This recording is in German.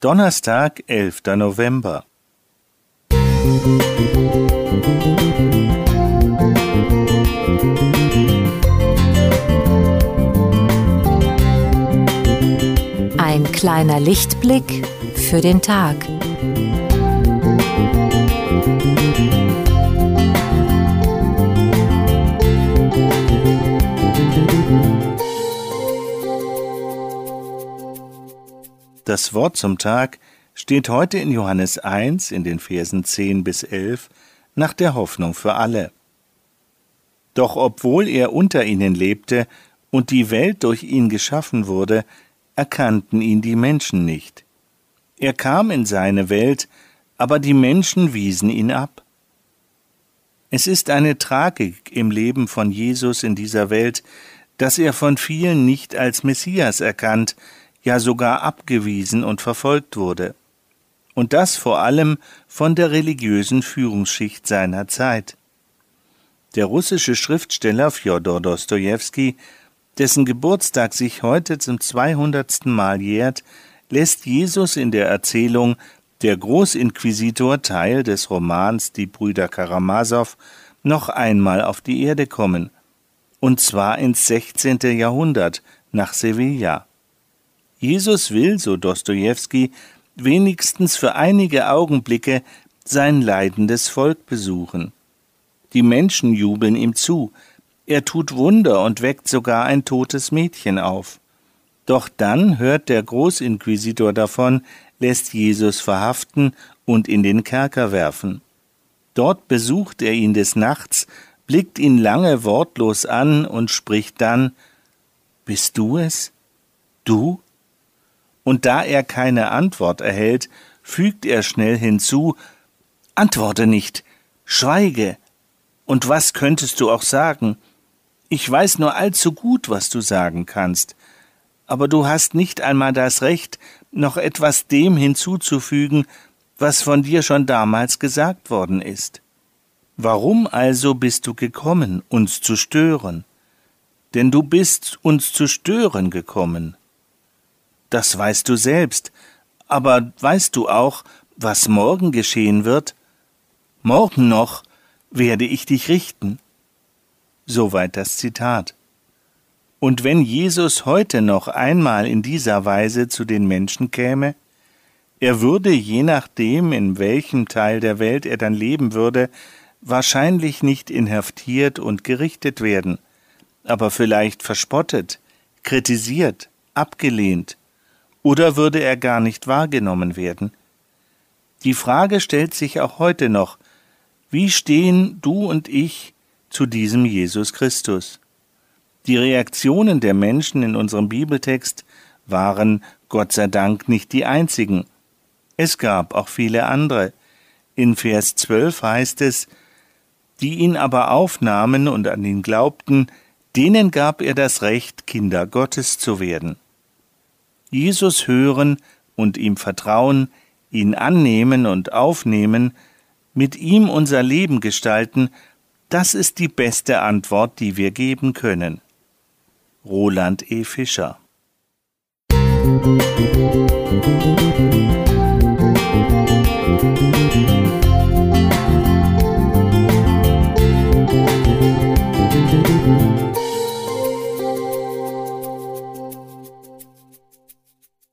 Donnerstag, 11. November. Ein kleiner Lichtblick für den Tag. Das Wort zum Tag steht heute in Johannes 1 in den Versen 10 bis 11 nach der Hoffnung für alle. Doch obwohl er unter ihnen lebte und die Welt durch ihn geschaffen wurde, erkannten ihn die Menschen nicht. Er kam in seine Welt, aber die Menschen wiesen ihn ab. Es ist eine Tragik im Leben von Jesus in dieser Welt, dass er von vielen nicht als Messias erkannt, ja sogar abgewiesen und verfolgt wurde. Und das vor allem von der religiösen Führungsschicht seiner Zeit. Der russische Schriftsteller Fjodor Dostojewski, dessen Geburtstag sich heute zum 200. Mal jährt, lässt Jesus in der Erzählung Der Großinquisitor Teil des Romans Die Brüder Karamasow noch einmal auf die Erde kommen, und zwar ins 16. Jahrhundert nach Sevilla. Jesus will, so Dostojewski, wenigstens für einige Augenblicke sein leidendes Volk besuchen. Die Menschen jubeln ihm zu, er tut Wunder und weckt sogar ein totes Mädchen auf. Doch dann hört der Großinquisitor davon, lässt Jesus verhaften und in den Kerker werfen. Dort besucht er ihn des Nachts, blickt ihn lange wortlos an und spricht dann Bist du es? Du? Und da er keine Antwort erhält, fügt er schnell hinzu Antworte nicht, schweige. Und was könntest du auch sagen? Ich weiß nur allzu gut, was du sagen kannst, aber du hast nicht einmal das Recht, noch etwas dem hinzuzufügen, was von dir schon damals gesagt worden ist. Warum also bist du gekommen, uns zu stören? Denn du bist uns zu stören gekommen das weißt du selbst, aber weißt du auch, was morgen geschehen wird? Morgen noch werde ich dich richten. Soweit das Zitat. Und wenn Jesus heute noch einmal in dieser Weise zu den Menschen käme, er würde, je nachdem, in welchem Teil der Welt er dann leben würde, wahrscheinlich nicht inhaftiert und gerichtet werden, aber vielleicht verspottet, kritisiert, abgelehnt, oder würde er gar nicht wahrgenommen werden? Die Frage stellt sich auch heute noch, wie stehen du und ich zu diesem Jesus Christus? Die Reaktionen der Menschen in unserem Bibeltext waren Gott sei Dank nicht die einzigen. Es gab auch viele andere. In Vers 12 heißt es, die ihn aber aufnahmen und an ihn glaubten, denen gab er das Recht, Kinder Gottes zu werden. Jesus hören und ihm vertrauen, ihn annehmen und aufnehmen, mit ihm unser Leben gestalten, das ist die beste Antwort, die wir geben können. Roland E. Fischer Musik